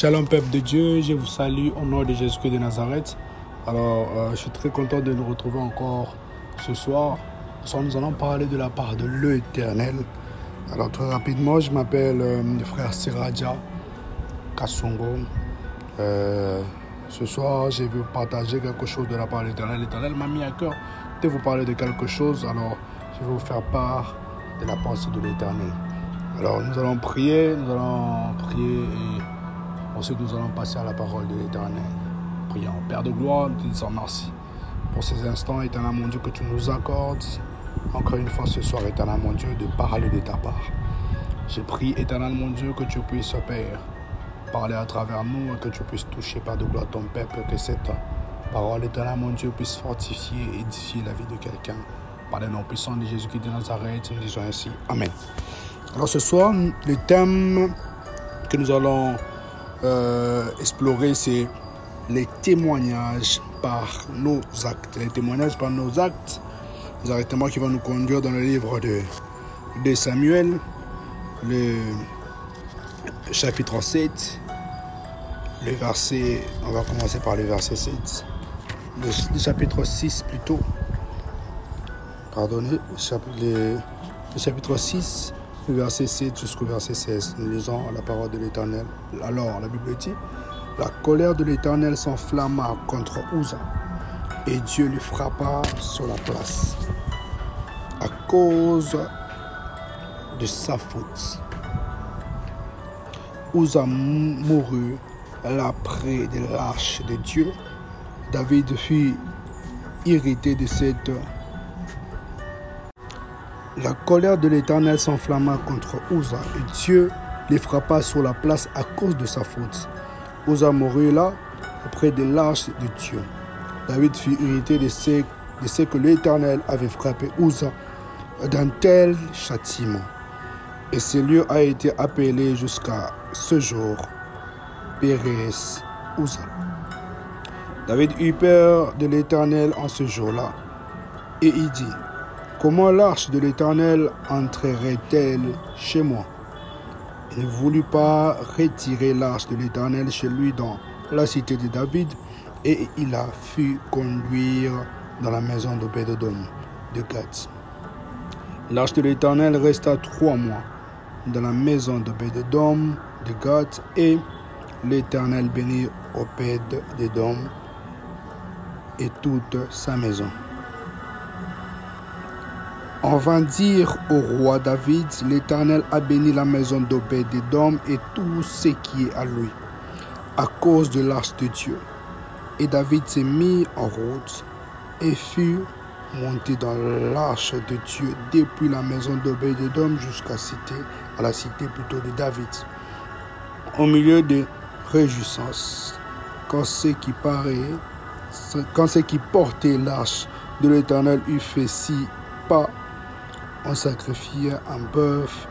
Shalom peuple de Dieu, je vous salue au nom de Jésus-Christ de Nazareth. Alors, euh, je suis très content de nous retrouver encore ce soir. Nous allons parler de la part de l'Éternel. Alors, très rapidement, je m'appelle euh, le frère Siraja Kasongo. Euh, ce soir, je vais vous partager quelque chose de la part de l'Éternel. L'Éternel m'a mis à cœur de vous parler de quelque chose. Alors, je vais vous faire part de la pensée de l'Éternel. Alors, nous allons prier, nous allons prier et Ensuite, nous allons passer à la parole de l'Éternel. Prions. Père de gloire, nous te disons merci pour ces instants, éternel mon Dieu, que tu nous accordes. Encore une fois ce soir, éternel mon Dieu, de parler de ta part. Je prie, éternel mon Dieu, que tu puisses, Père, parler à travers nous et que tu puisses toucher par de gloire ton peuple, que cette parole, éternel mon Dieu, puisse fortifier et édifier la vie de quelqu'un. Par le nom puissant de Jésus-Christ de Nazareth, nous disons ainsi. Amen. Alors ce soir, le thème que nous allons euh, explorer, c'est les témoignages par nos actes. Les témoignages par nos actes, directement qui vont nous conduire dans le livre de, Samuel, le chapitre 7, le verset, on va commencer par le verset 7, le, chapitre 6 plutôt, pardonnez, le chapitre 6, verset 7 jusqu'au verset 16. Nous lisons la parole de l'Éternel. Alors, la Bible dit, la colère de l'Éternel s'enflamma contre Uza, et Dieu lui frappa sur la place à cause de sa faute. Uza mourut l'après des lâches de Dieu. David fut irrité de cette la colère de l'Éternel s'enflamma contre Uza et Dieu les frappa sur la place à cause de sa faute. Uza mourut là, auprès des lâches de Dieu. David fut irrité de ce, de ce que l'Éternel avait frappé Uza d'un tel châtiment. Et ce lieu a été appelé jusqu'à ce jour Pérez Uza. David eut peur de l'Éternel en ce jour-là. Et il dit, Comment l'arche de l'Éternel entrerait-elle chez moi? Il ne voulut pas retirer l'arche de l'Éternel chez lui dans la cité de David, et il a fu conduire dans la maison d'Obédodom de Gath. L'arche de l'Éternel resta trois mois dans la maison d'Obédodom de Gath, et l'Éternel bénit Obédodom et toute sa maison. On vint dire au roi David, l'Éternel a béni la maison d'Obed-Edom et tout ce qui est à lui, à cause de l'arche de Dieu. Et David s'est mis en route et fut monté dans l'arche de Dieu depuis la maison d'Obed-Edom jusqu'à la cité plutôt de David. Au milieu de réjouissance, quand ce qui portait l'arche de l'Éternel eut fait si pas on sacrifiait un bœuf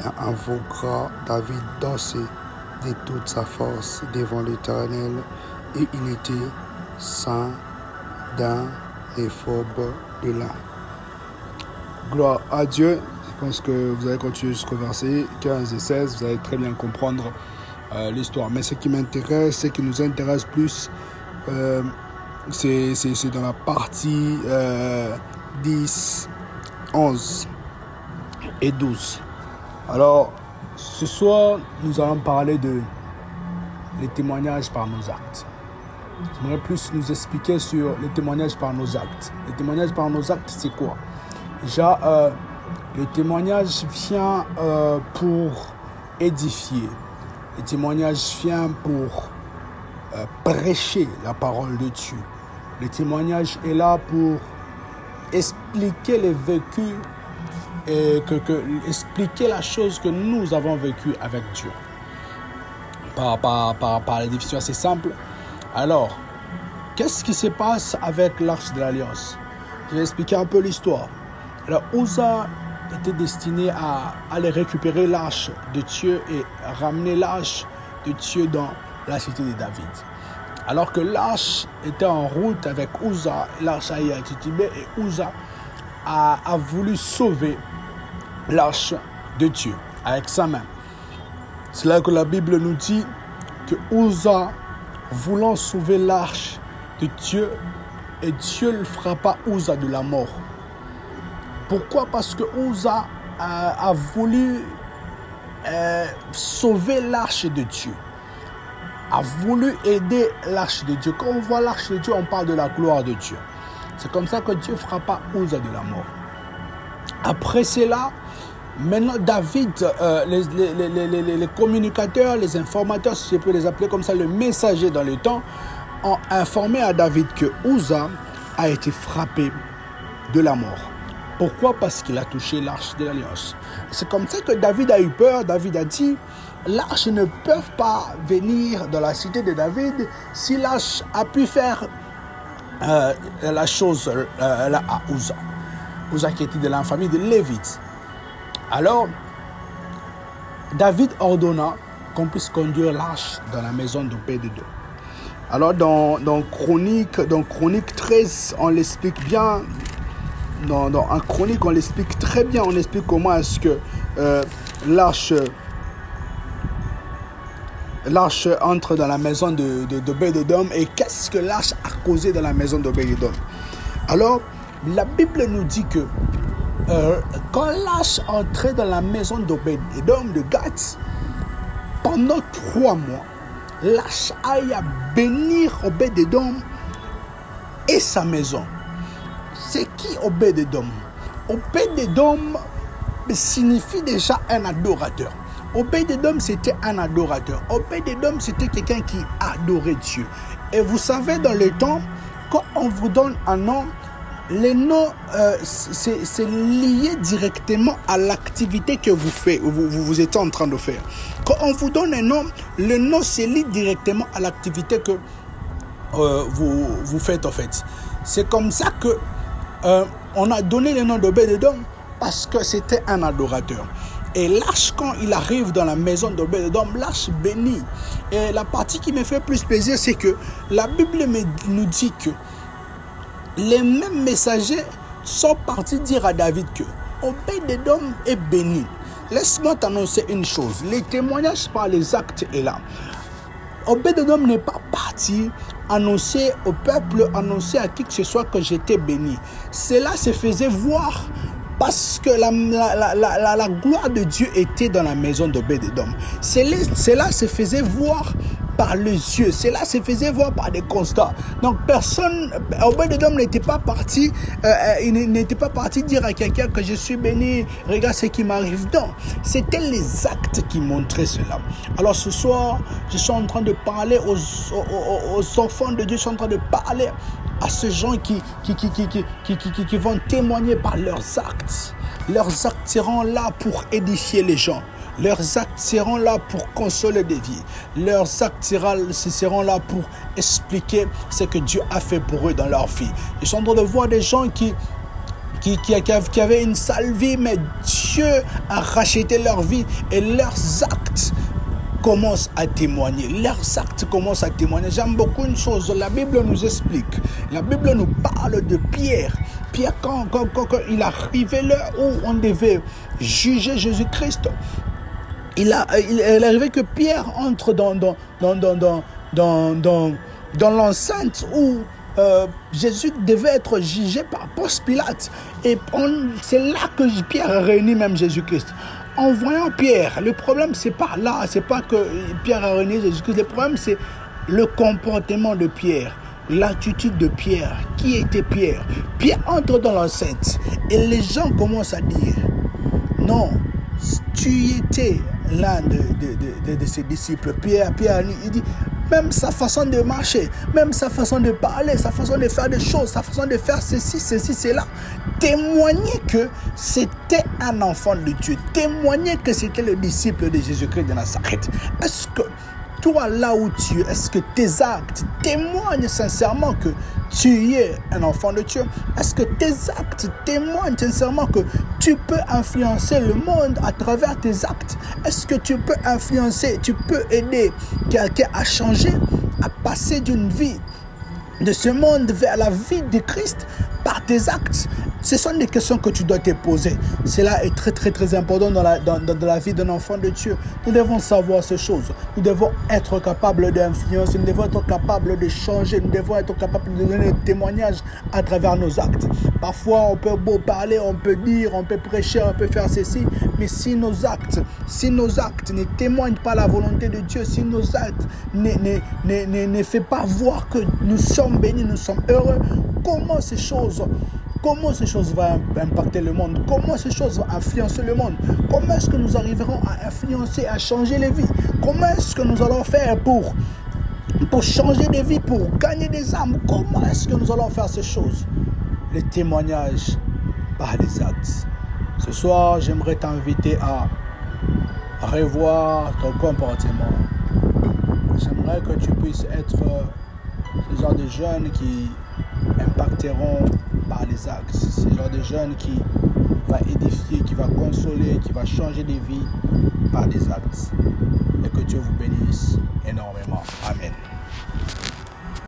et un veau gras. David dansait de toute sa force devant l'Éternel et il était saint d'un éphobe de l'âme. Gloire à Dieu. Je pense que vous allez continuer jusqu'au verset 15 et 16. Vous allez très bien comprendre euh, l'histoire. Mais ce qui m'intéresse, ce qui nous intéresse plus, euh, c'est dans la partie 10 euh, 11 et 12. Alors, ce soir, nous allons parler de les témoignages par nos actes. J'aimerais plus nous expliquer sur les témoignages par nos actes. Les témoignages par nos actes, c'est quoi? Déjà, euh, le témoignage vient euh, pour édifier. Le témoignage vient pour euh, prêcher la parole de Dieu. Le témoignage est là pour expliquer les vécus et que, expliquer la chose que nous avons vécue avec Dieu. Par, par, par, par les définitions assez simples. Alors, qu'est-ce qui se passe avec l'arche de l'Alliance? Je vais expliquer un peu l'histoire. Alors, Uza était destiné à aller récupérer l'arche de Dieu et ramener l'arche de Dieu dans la cité de David. Alors que l'arche était en route avec Uza, l'arche a été et Uza a, voulu sauver l'arche de Dieu avec sa main. C'est là que la Bible nous dit que Ouza, voulant sauver l'arche de Dieu, et Dieu frappa Ouza de la mort. Pourquoi? Parce que Ouza a, voulu euh, sauver l'arche de Dieu. A voulu aider l'arche de Dieu. Quand on voit l'arche de Dieu, on parle de la gloire de Dieu. C'est comme ça que Dieu frappa Ouza de la mort. Après cela, maintenant David, euh, les, communicateurs, les informateurs, si je peux les appeler comme ça, le messager dans le temps, ont informé à David que Ouza a été frappé de la mort. Pourquoi? Parce qu'il a touché l'arche de l'alliance. C'est comme ça que David a eu peur. David a dit, l'arche ne peut pas venir dans la cité de David si l'arche a pu faire euh, la chose euh, à Uza. Uza qui était de la famille de Lévite. Alors, David ordonna qu'on puisse conduire l'arche dans la maison de d'Obédédon. Alors dans, dans, Chronique, dans Chronique 13, on l'explique bien dans, un chronique, on l'explique très bien. On explique comment est-ce que euh, l'arche l'arche entre dans la maison de, de, de et qu'est-ce que l'arche a causé dans la maison de Alors, la Bible nous dit que euh, quand l'arche entrait dans la maison d'Obed-Edom, de Gath, pendant trois mois, l'arche aille à bénir Obed-Edom et sa maison. C'est qui Obed-Edom Obed-Edom signifie déjà un adorateur. Obed-Edom, c'était un adorateur. Obed-Edom, c'était quelqu'un qui adorait Dieu. Et vous savez, dans le temps, quand on vous donne un nom, les noms, euh, c'est lié directement à l'activité que vous faites, vous, vous, êtes en train de faire. Quand on vous donne un nom, le nom, c'est lié directement à l'activité que euh, vous, vous faites en fait. C'est comme ça que euh, on a donné le nom d'Obed-Edom parce que c'était un adorateur. Et l'arche, quand il arrive dans la maison d'Obed-Edom, l'arche bénit. Et la partie qui me fait plus plaisir, c'est que la Bible nous dit que les mêmes messagers sont partis dire à David que Obed-Edom est béni. Laisse-moi t'annoncer une chose. Les témoignages par les actes est là. Obed-Edom n'est pas parti annoncer au peuple, annoncer à qui que ce soit que j'étais béni. Cela se faisait voir parce que la, la, gloire de Dieu était dans la maison d'Obed-Edom. Cela se faisait voir par les yeux. Cela se faisait voir par des constats. Donc personne, Obed-Edom n'était pas parti, euh, euh, il n'était pas parti dire à quelqu'un que je suis béni, regarde ce qui m'arrive. Non, c'était les actes qui montraient cela. Alors ce soir, je suis en train de parler aux, aux, enfants de Dieu, je suis en train de parler à ces gens qui, qui, qui, qui, qui, vont témoigner par leurs actes. Leurs actes seront là pour édifier les gens. Leurs actes seront là pour consoler des vies. Leurs actes seront là pour expliquer ce que Dieu a fait pour eux dans leur vie. Ils sont en train de voir des gens qui, qui, qui, qui avaient une sale vie, mais Dieu a racheté leur vie et leurs actes commencent à témoigner. Leurs actes commencent à témoigner. J'aime beaucoup une chose. La Bible nous explique. La Bible nous parle de Pierre. Pierre, quand, quand, quand, il arrivait l'heure où on devait juger Jésus-Christ, il, il arrivé que Pierre entre dans, dans, dans, dans, dans, dans, dans, l'enceinte où euh, Jésus devait être jugé par Ponce Pilate. Et c'est là que Pierre a réuni même Jésus-Christ. En voyant Pierre, le problème c'est pas là, c'est pas que Pierre a réuni Jésus-Christ, le problème c'est le comportement de Pierre l'attitude de Pierre. Qui était Pierre? Pierre entre dans l'enceinte et les gens commencent à dire, non, tu étais l'un de, ses disciples, Pierre, Pierre, il dit, même sa façon de marcher, même sa façon de parler, sa façon de faire des choses, sa façon de faire ceci, ceci, cela, témoignait que c'était un enfant de Dieu, témoignait que c'était le disciple de Jésus-Christ de Nazareth. Est-ce que toi là où tu es, est-ce que tes actes témoignent sincèrement que tu es un enfant de Dieu? Est-ce que tes actes témoignent sincèrement que tu peux influencer le monde à travers tes actes? Est-ce que tu peux influencer, tu peux aider quelqu'un à changer, à passer d'une vie de ce monde vers la vie de Christ par tes actes? Ce sont des questions que tu dois te poser. Cela est très très très important dans la, dans, dans la vie d'un enfant de Dieu. Nous devons savoir ces choses. Nous devons être capables d'influencer, nous devons être capables de changer, nous devons être capables de donner des témoignages à travers nos actes. Parfois, on peut beau parler, on peut dire, on peut prêcher, on peut faire ceci, mais si nos actes, si nos actes ne témoignent pas la volonté de Dieu, si nos actes ne, ne, ne, ne, fait pas voir que nous sommes bénis, nous sommes heureux, comment ces choses Comment ces choses vont impacter le monde? Comment ces choses vont influencer le monde? Comment est-ce que nous arriverons à influencer, à changer les vies? Comment est-ce que nous allons faire pour, pour changer des vies, pour gagner des âmes? Comment est-ce que nous allons faire ces choses? Les témoignages par les actes. Ce soir, j'aimerais t'inviter à revoir ton comportement. J'aimerais que tu puisses être ce genre de jeunes qui impacteront par les actes. Ce genre de jeunes qui va édifier, qui va consoler, qui va changer des vies par des actes. Et que Dieu vous bénisse énormément. Amen.